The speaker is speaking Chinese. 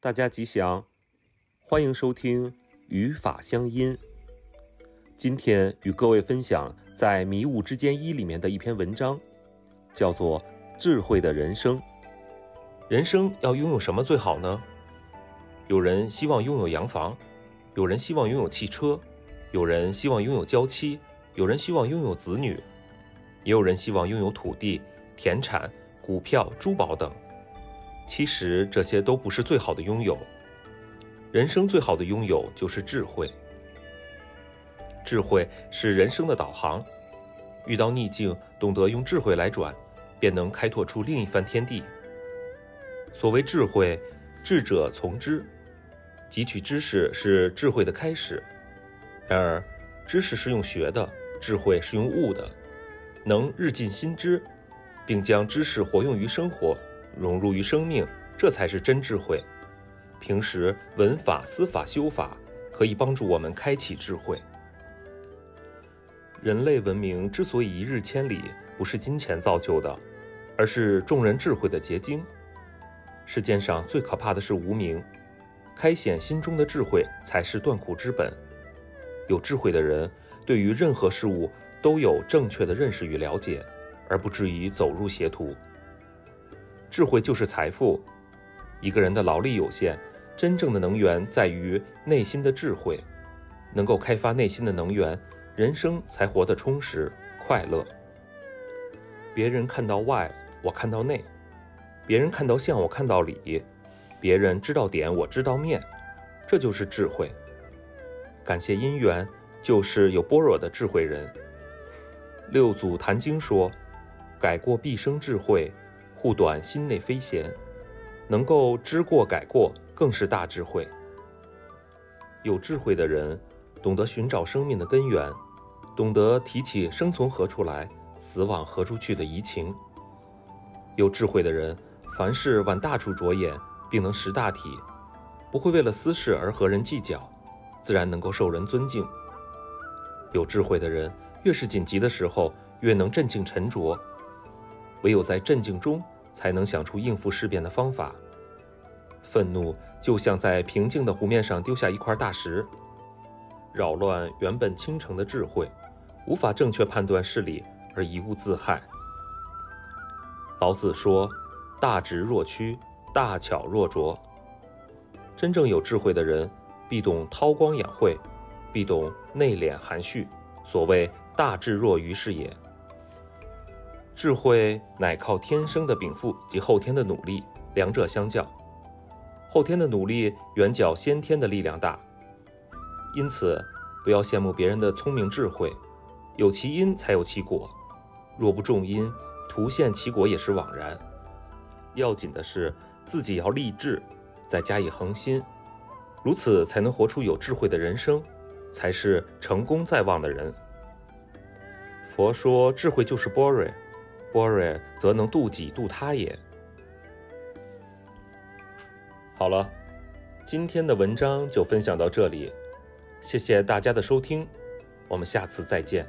大家吉祥，欢迎收听语法乡音。今天与各位分享在《迷雾之间一》里面的一篇文章，叫做《智慧的人生》。人生要拥有什么最好呢？有人希望拥有洋房，有人希望拥有汽车，有人希望拥有娇妻，有人希望拥有子女，也有人希望拥有土地、田产、股票、珠宝等。其实这些都不是最好的拥有。人生最好的拥有就是智慧。智慧是人生的导航，遇到逆境，懂得用智慧来转，便能开拓出另一番天地。所谓智慧，智者从知。汲取知识是智慧的开始。然而，知识是用学的，智慧是用悟的。能日进新知，并将知识活用于生活。融入于生命，这才是真智慧。平时闻法、思法、修法，可以帮助我们开启智慧。人类文明之所以一日千里，不是金钱造就的，而是众人智慧的结晶。世界上最可怕的是无名，开显心中的智慧才是断苦之本。有智慧的人，对于任何事物都有正确的认识与了解，而不至于走入邪途。智慧就是财富。一个人的劳力有限，真正的能源在于内心的智慧。能够开发内心的能源，人生才活得充实快乐。别人看到外，我看到内；别人看到相，我看到里；别人知道点，我知道面。这就是智慧。感谢因缘，就是有般若的智慧人。六祖坛经说：“改过必生智慧。”护短心内非闲，能够知过改过，更是大智慧。有智慧的人，懂得寻找生命的根源，懂得提起生从何处来，死往何处去的疑情。有智慧的人，凡事往大处着眼，并能识大体，不会为了私事而和人计较，自然能够受人尊敬。有智慧的人，越是紧急的时候，越能镇静沉着。唯有在镇静中，才能想出应付事变的方法。愤怒就像在平静的湖面上丢下一块大石，扰乱原本清澄的智慧，无法正确判断事理而贻误自害。老子说：“大直若屈，大巧若拙。”真正有智慧的人，必懂韬光养晦，必懂内敛含蓄。所谓“大智若愚”是也。智慧乃靠天生的禀赋及后天的努力，两者相较，后天的努力远较先天的力量大。因此，不要羡慕别人的聪明智慧，有其因才有其果。若不种因，徒羡其果也是枉然。要紧的是自己要立志，再加以恒心，如此才能活出有智慧的人生，才是成功在望的人。佛说，智慧就是 boring。波瑞则能度己度他也。好了，今天的文章就分享到这里，谢谢大家的收听，我们下次再见。